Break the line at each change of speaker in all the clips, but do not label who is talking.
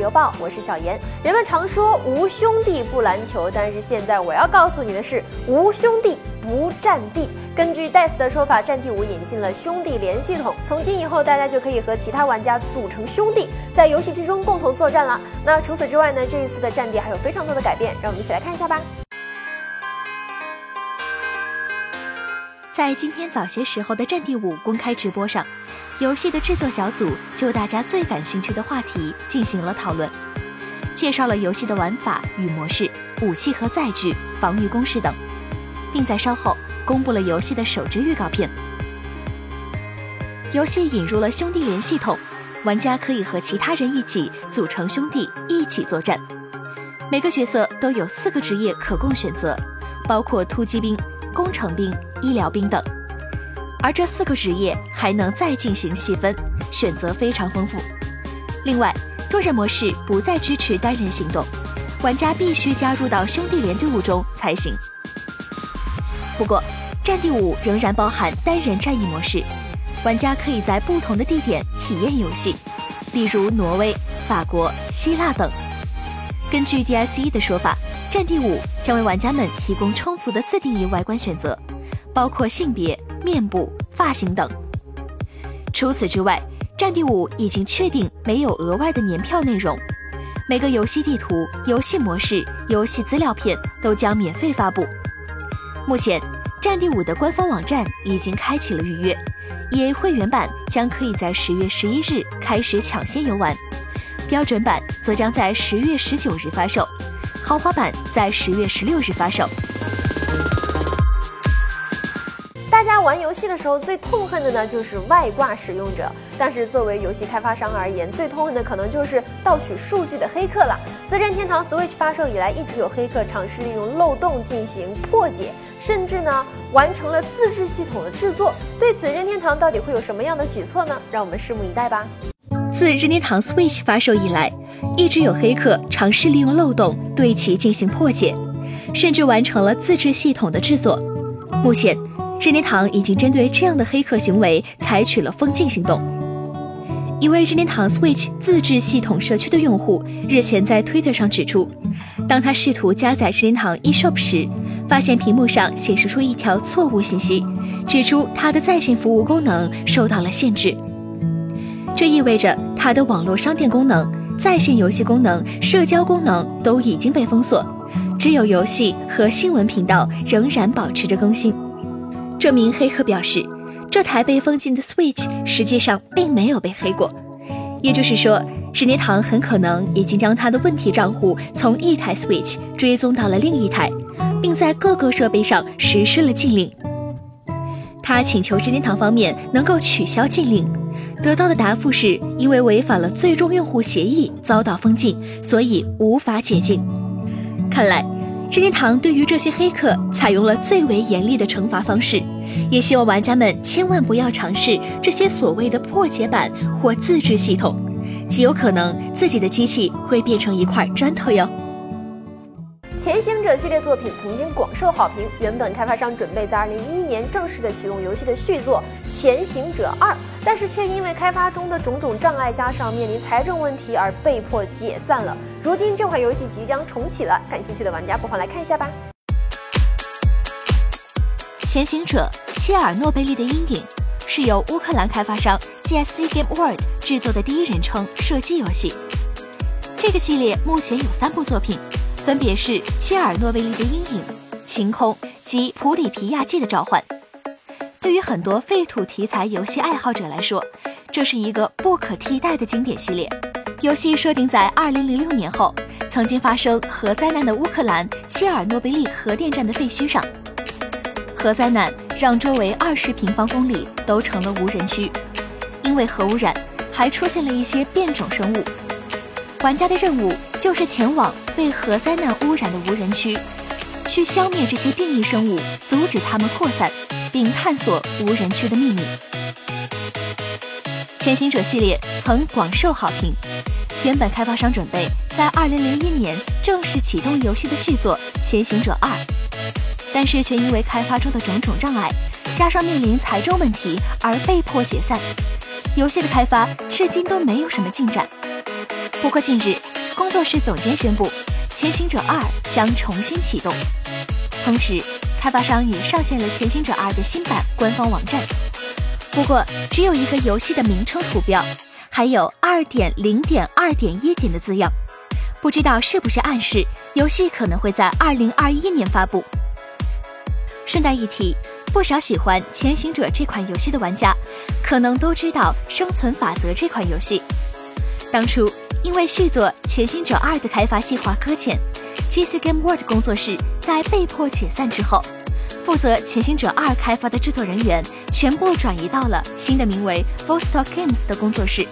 邮报，我是小严。人们常说无兄弟不篮球，但是现在我要告诉你的是，无兄弟不战地。根据 DICE 的说法，战地五引进了兄弟连系统，从今以后大家就可以和其他玩家组成兄弟，在游戏之中共同作战了。那除此之外呢，这一次的战地还有非常多的改变，让我们一起来看一下吧。
在今天早些时候的《战地五》公开直播上，游戏的制作小组就大家最感兴趣的话题进行了讨论，介绍了游戏的玩法与模式、武器和载具、防御工事等，并在稍后公布了游戏的首支预告片。游戏引入了兄弟连系统，玩家可以和其他人一起组成兄弟一起作战。每个角色都有四个职业可供选择，包括突击兵。工程兵、医疗兵等，而这四个职业还能再进行细分，选择非常丰富。另外，多人模式不再支持单人行动，玩家必须加入到兄弟连队伍中才行。不过，《战地五》仍然包含单人战役模式，玩家可以在不同的地点体验游戏，比如挪威、法国、希腊等。根据 DSE 的说法。《战地五》将为玩家们提供充足的自定义外观选择，包括性别、面部、发型等。除此之外，《战地五》已经确定没有额外的年票内容，每个游戏地图、游戏模式、游戏资料片都将免费发布。目前，《战地五》的官方网站已经开启了预约，EA 会员版将可以在十月十一日开始抢先游玩，标准版则将在十月十九日发售。豪华版在十月十六日发售。
的时候最痛恨的呢，就是外挂使用者。但是作为游戏开发商而言，最痛恨的可能就是盗取数据的黑客了。自任天堂 Switch 发售以来，一直有黑客尝试利用漏洞进行破解，甚至呢完成了自制系统的制作。对此，任天堂到底会有什么样的举措呢？让我们拭目以待吧。
自任天堂 Switch 发售以来，一直有黑客尝试利用漏洞对其进行破解，甚至完成了自制系统的制作。目前，任天堂已经针对这样的黑客行为采取了封禁行动。一位任天堂 Switch 自制系统社区的用户日前在 Twitter 上指出，当他试图加载任天堂 eShop 时，发现屏幕上显示出一条错误信息，指出他的在线服务功能受到了限制。这意味着他的网络商店功能、在线游戏功能、社交功能都已经被封锁，只有游戏和新闻频道仍然保持着更新。这名黑客表示，这台被封禁的 Switch 实际上并没有被黑过，也就是说，任天堂很可能已经将他的问题账户从一台 Switch 追踪到了另一台，并在各个设备上实施了禁令。他请求任天堂方面能够取消禁令。得到的答复是因为违反了最终用户协议遭到封禁，所以无法解禁。看来任天堂对于这些黑客采用了最为严厉的惩罚方式，也希望玩家们千万不要尝试这些所谓的破解版或自制系统，极有可能自己的机器会变成一块砖头哟。
前行者系列作品曾经广受好评，原本开发商准备在二零一一年正式的启动游戏的续作《前行者二》，但是却因为开发中的种种障碍，加上面临财政问题而被迫解散了。如今这款游戏即将重启了，感兴趣的玩家不妨来看一下吧。
《前行者：切尔诺贝利的阴影》是由乌克兰开发商 GSC Game World 制作的第一人称射击游戏。这个系列目前有三部作品。分别是《切尔诺贝利的阴影》、《晴空》及《普里皮亚季的召唤》。对于很多废土题材游戏爱好者来说，这是一个不可替代的经典系列。游戏设定在2006年后，曾经发生核灾难的乌克兰切尔诺贝利核电站的废墟上。核灾难让周围二十平方公里都成了无人区，因为核污染，还出现了一些变种生物。玩家的任务就是前往被核灾难污染的无人区，去消灭这些变异生物，阻止它们扩散，并探索无人区的秘密。前行者系列曾广受好评，原本开发商准备在2001年正式启动游戏的续作《前行者二》，但是却因为开发中的种种障碍，加上面临财政问题而被迫解散。游戏的开发至今都没有什么进展。不过近日，工作室总监宣布，《潜行者二》将重新启动。同时，开发商也上线了《潜行者二》的新版官方网站。不过，只有一个游戏的名称图标，还有二点零点二点一点的字样，不知道是不是暗示游戏可能会在二零二一年发布。顺带一提，不少喜欢《潜行者》这款游戏的玩家，可能都知道《生存法则》这款游戏。当初因为续作《潜行者二》的开发计划搁浅，GC Game World 工作室在被迫解散之后，负责《潜行者二》开发的制作人员全部转移到了新的名为 Vostok Games 的工作室，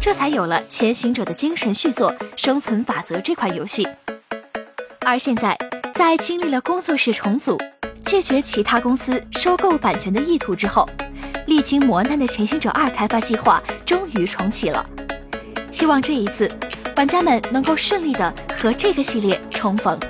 这才有了《潜行者》的精神续作《生存法则》这款游戏。而现在，在经历了工作室重组。拒绝其他公司收购版权的意图之后，历经磨难的《潜行者二》开发计划终于重启了。希望这一次，玩家们能够顺利的和这个系列重逢。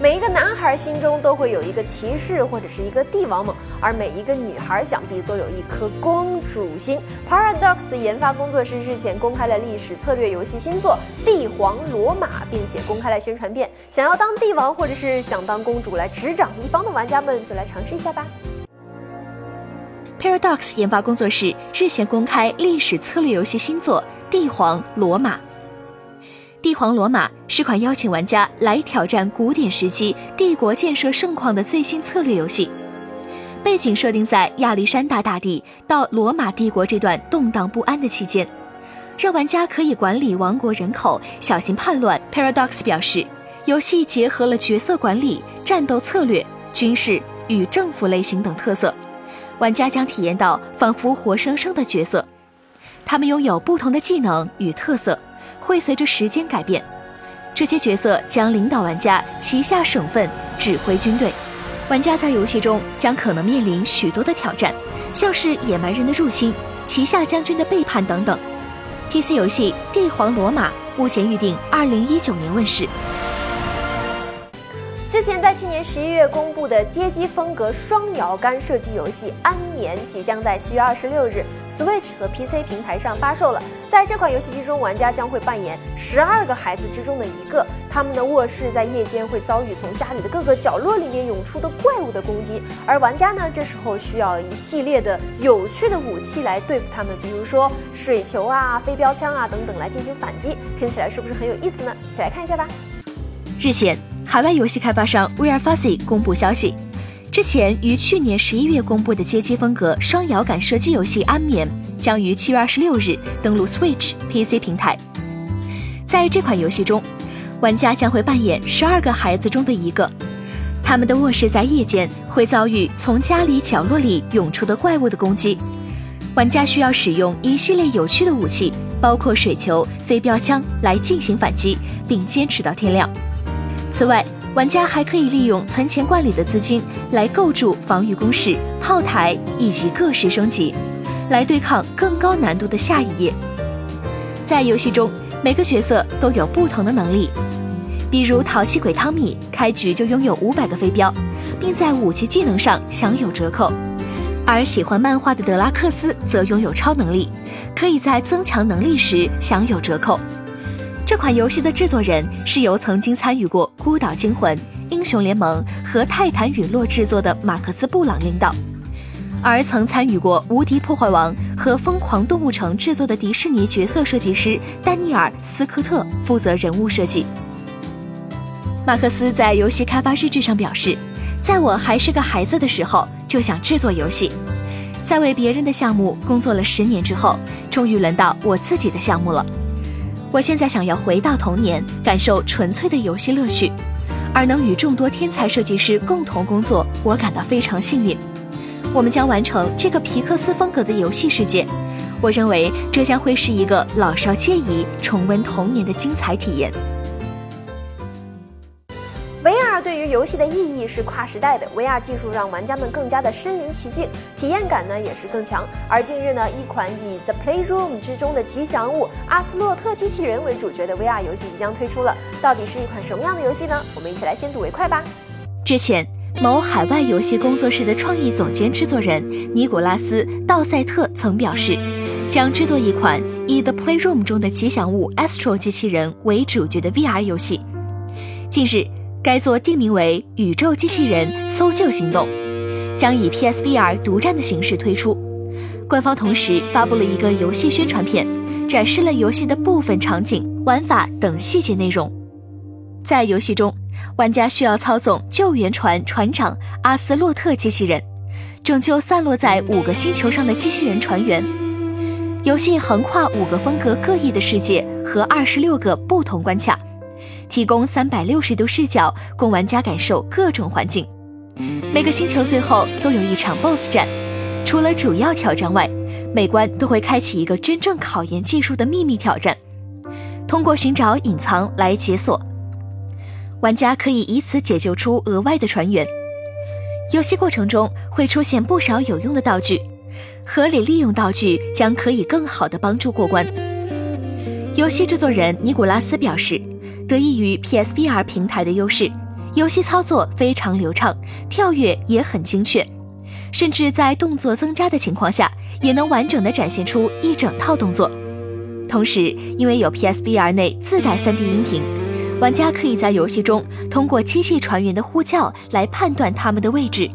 每一个男孩心中都会有一个骑士或者是一个帝王梦，而每一个女孩想必都有一颗公主心。Paradox 研发工作室日前公开了历史策略游戏新作《帝皇罗马》，并且公开了宣传片。想要当帝王或者是想当公主来执掌一方的玩家们，就来尝试一下吧。
Paradox 研发工作室日前公开历史策略游戏新作《帝皇罗马》。帝皇罗马是款邀请玩家来挑战古典时期帝国建设盛况的最新策略游戏，背景设定在亚历山大大帝到罗马帝国这段动荡不安的期间，让玩家可以管理王国人口，小心叛乱。Paradox 表示，游戏结合了角色管理、战斗策略、军事与政府类型等特色，玩家将体验到仿佛活生生的角色，他们拥有不同的技能与特色。会随着时间改变，这些角色将领导玩家旗下省份，指挥军队。玩家在游戏中将可能面临许多的挑战，像是野蛮人的入侵、旗下将军的背叛等等。PC 游戏《帝皇罗马》目前预定二零一九年问世。
现在去年十一月公布的街机风格双摇杆射击游戏《安眠》，即将在七月二十六日。Switch 和 PC 平台上发售了。在这款游戏之中，玩家将会扮演十二个孩子之中的一个，他们的卧室在夜间会遭遇从家里的各个角落里面涌出的怪物的攻击，而玩家呢，这时候需要一系列的有趣的武器来对付他们，比如说水球啊、飞镖枪啊等等来进行反击。听起来是不是很有意思呢？一起来看一下吧。
日前，海外游戏开发商 We Are Fuzzy 公布消息。之前于去年十一月公布的街机风格双摇杆射击游戏《安眠》将于七月二十六日登陆 Switch、PC 平台。在这款游戏中，玩家将会扮演十二个孩子中的一个，他们的卧室在夜间会遭遇从家里角落里涌出的怪物的攻击，玩家需要使用一系列有趣的武器，包括水球、飞镖枪来进行反击，并坚持到天亮。此外，玩家还可以利用存钱罐里的资金来构筑防御工事、炮台以及各式升级，来对抗更高难度的下一页。在游戏中，每个角色都有不同的能力，比如淘气鬼汤米开局就拥有五百个飞镖，并在武器技能上享有折扣；而喜欢漫画的德拉克斯则拥有超能力，可以在增强能力时享有折扣。这款游戏的制作人是由曾经参与过《孤岛惊魂》《英雄联盟》和《泰坦陨落》制作的马克思·布朗领导，而曾参与过《无敌破坏王》和《疯狂动物城》制作的迪士尼角色设计师丹尼尔·斯科特负责人物设计。马克思在游戏开发日志上表示：“在我还是个孩子的时候，就想制作游戏，在为别人的项目工作了十年之后，终于轮到我自己的项目了。”我现在想要回到童年，感受纯粹的游戏乐趣，而能与众多天才设计师共同工作，我感到非常幸运。我们将完成这个皮克斯风格的游戏世界，我认为这将会是一个老少皆宜、重温童年的精彩体验。
游戏的意义是跨时代的，VR 技术让玩家们更加的身临其境，体验感呢也是更强。而近日呢，一款以 The Playroom 之中的吉祥物阿斯洛特机器人为主角的 VR 游戏即将推出了，到底是一款什么样的游戏呢？我们一起来先睹为快吧。
之前，某海外游戏工作室的创意总监制作人尼古拉斯·道塞特曾表示。将制作一款以 The Playroom 中的吉祥物 Astro 机器人为主角的 VR 游戏。近日，该作定名为《宇宙机器人搜救行动》，将以 PSVR 独占的形式推出。官方同时发布了一个游戏宣传片，展示了游戏的部分场景、玩法等细节内容。在游戏中，玩家需要操纵救援船船长阿斯洛特机器人，拯救散落在五个星球上的机器人船员。游戏横跨五个风格各异的世界和二十六个不同关卡，提供三百六十度视角供玩家感受各种环境。每个星球最后都有一场 BOSS 战。除了主要挑战外，每关都会开启一个真正考验技术的秘密挑战，通过寻找隐藏来解锁。玩家可以以此解救出额外的船员。游戏过程中会出现不少有用的道具，合理利用道具将可以更好的帮助过关。游戏制作人尼古拉斯表示，得益于 PSVR 平台的优势，游戏操作非常流畅，跳跃也很精确。甚至在动作增加的情况下，也能完整的展现出一整套动作。同时，因为有 PSVR 内自带 3D 音频，玩家可以在游戏中通过机器船员的呼叫来判断他们的位置。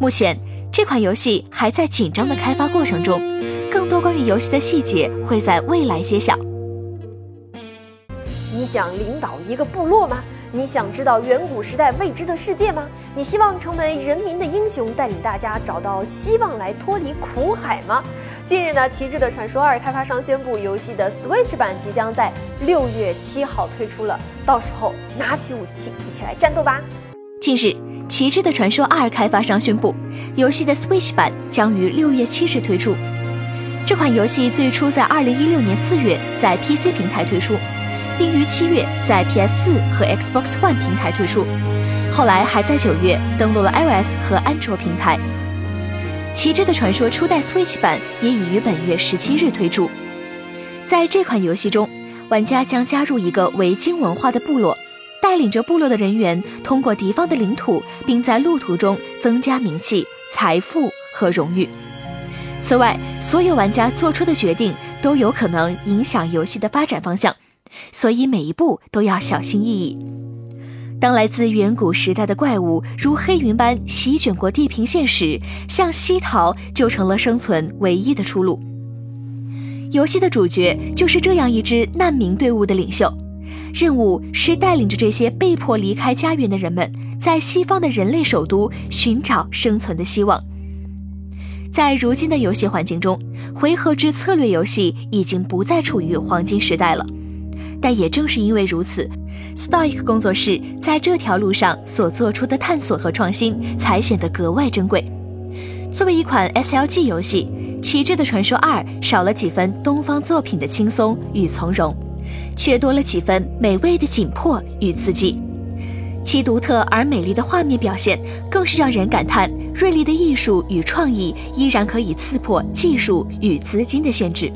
目前，这款游戏还在紧张的开发过程中，更多关于游戏的细节会在未来揭晓。
你想领导一个部落吗？你想知道远古时代未知的世界吗？你希望成为人民的英雄，带领大家找到希望来脱离苦海吗？近日呢，《旗帜的传说二》开发商宣布，游戏的 Switch 版即将在六月七号推出了，到时候拿起武器一起来战斗吧。
近日，《旗帜的传说二》开发商宣布，游戏的 Switch 版将于六月七日推出。这款游戏最初在二零一六年四月在 PC 平台推出。并于七月在 PS4 和 Xbox One 平台推出，后来还在九月登陆了 iOS 和安卓平台。《旗帜的传说》初代 Switch 版也已于本月十七日推出。在这款游戏中，玩家将加入一个维京文化的部落，带领着部落的人员通过敌方的领土，并在路途中增加名气、财富和荣誉。此外，所有玩家做出的决定都有可能影响游戏的发展方向。所以每一步都要小心翼翼。当来自远古时代的怪物如黑云般席卷过地平线时，向西逃就成了生存唯一的出路。游戏的主角就是这样一支难民队伍的领袖，任务是带领着这些被迫离开家园的人们，在西方的人类首都寻找生存的希望。在如今的游戏环境中，回合制策略游戏已经不再处于黄金时代了。但也正是因为如此，Stoic 工作室在这条路上所做出的探索和创新才显得格外珍贵。作为一款 SLG 游戏，《旗帜的传说二》少了几分东方作品的轻松与从容，却多了几分美味的紧迫与刺激。其独特而美丽的画面表现，更是让人感叹锐利的艺术与创意依然可以刺破技术与资金的限制。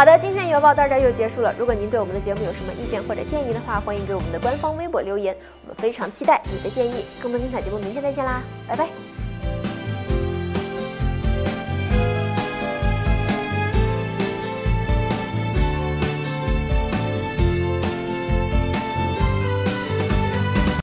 好的，今天邮报到这儿又结束了。如果您对我们的节目有什么意见或者建议的话，欢迎给我们的官方微博留言，我们非常期待你的建议。更多精彩节目，明天再见啦，拜拜。